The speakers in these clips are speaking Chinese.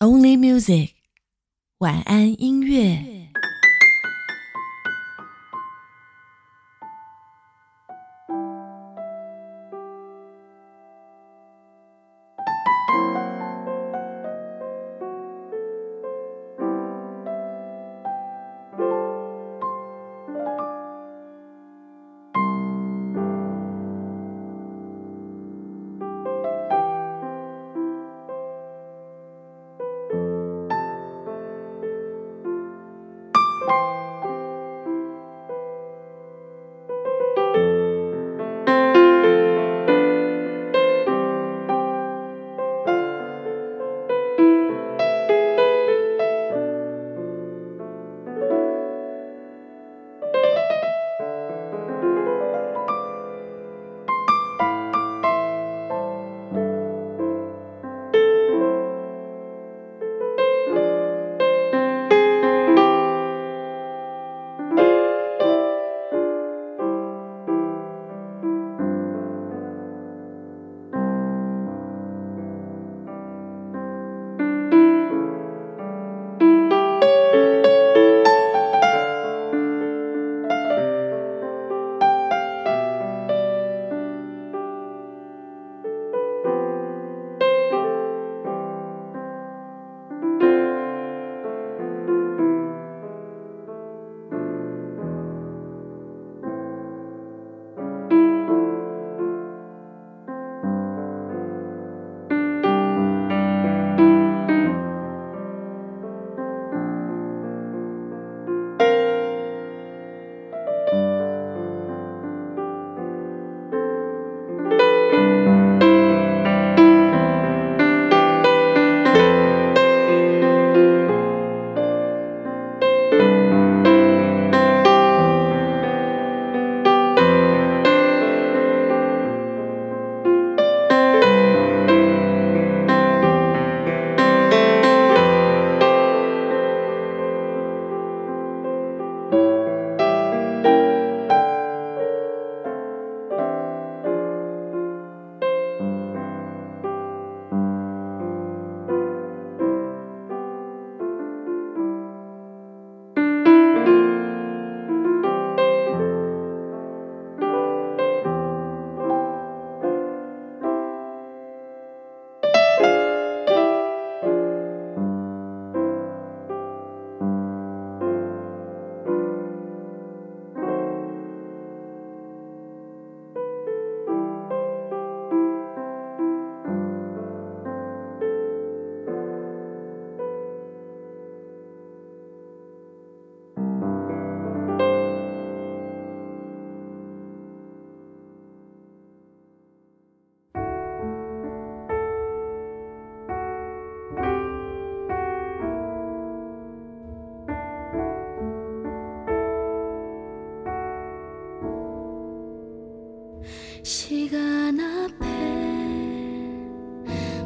Only Music，晚安音乐。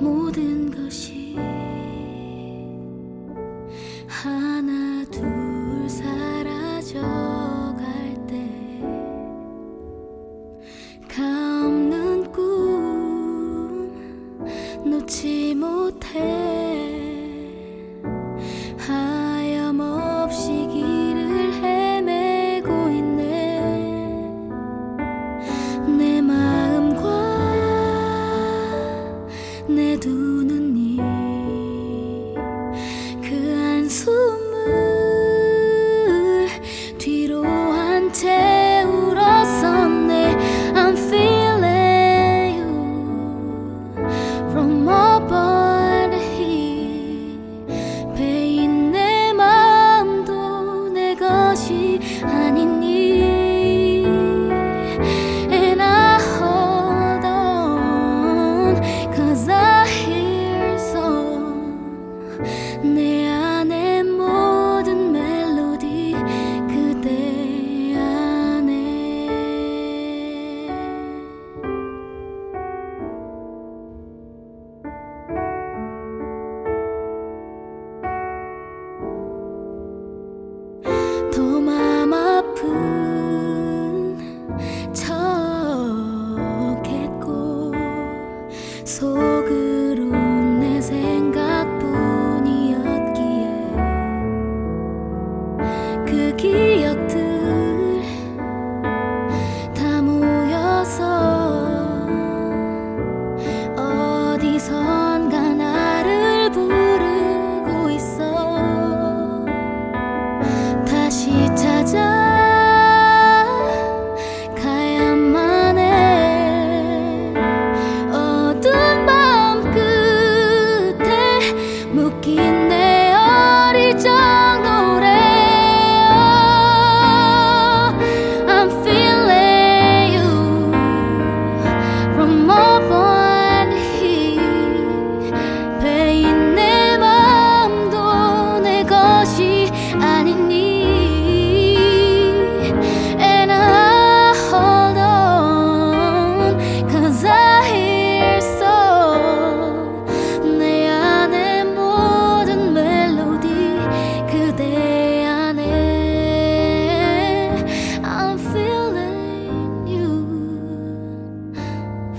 모든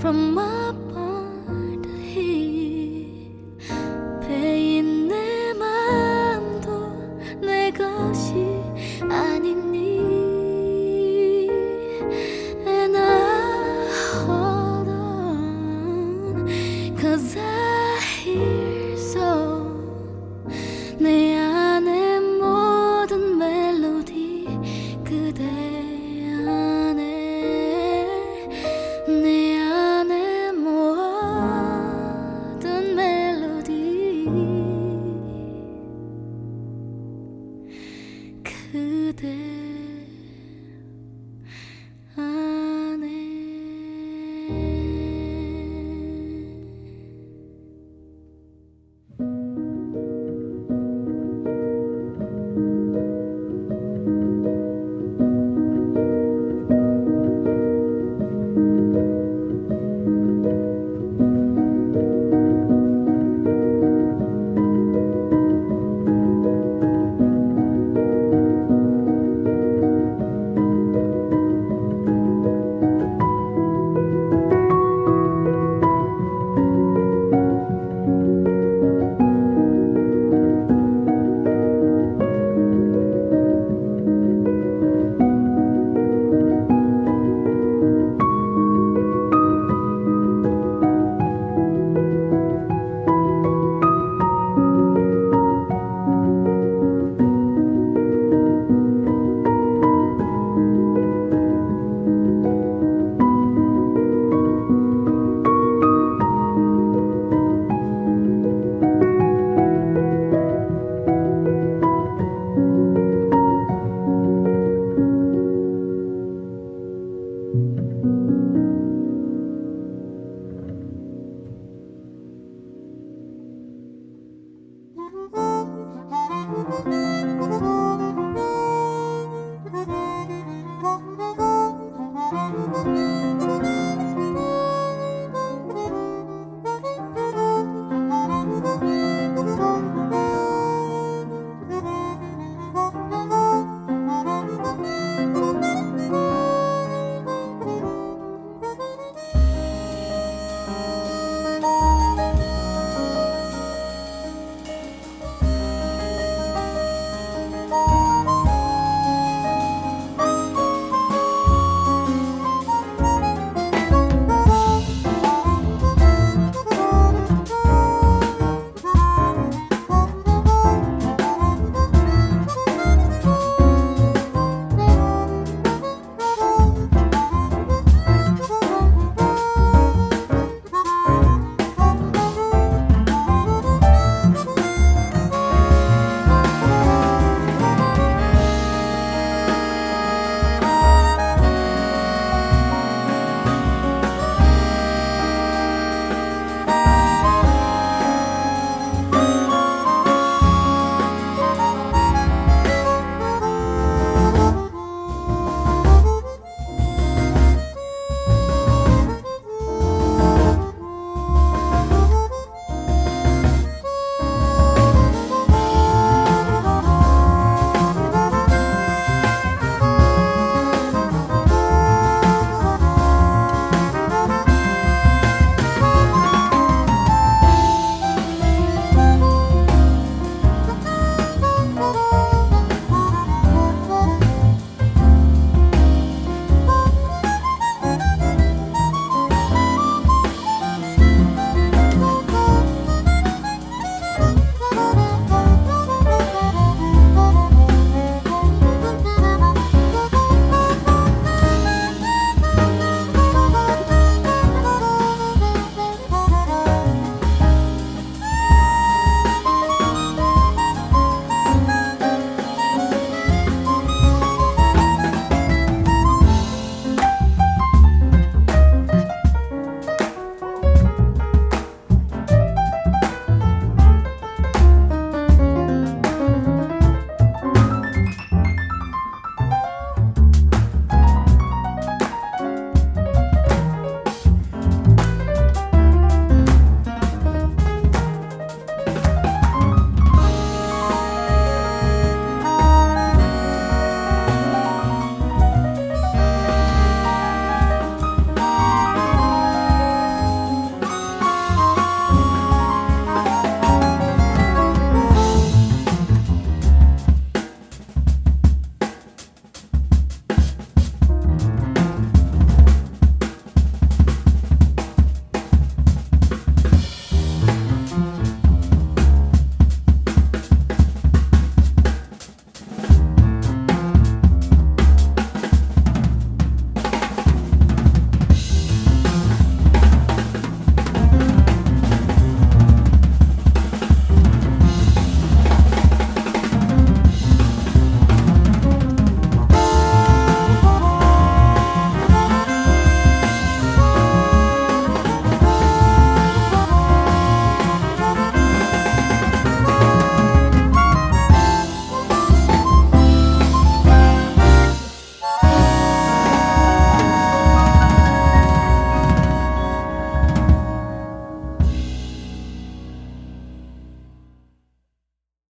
From up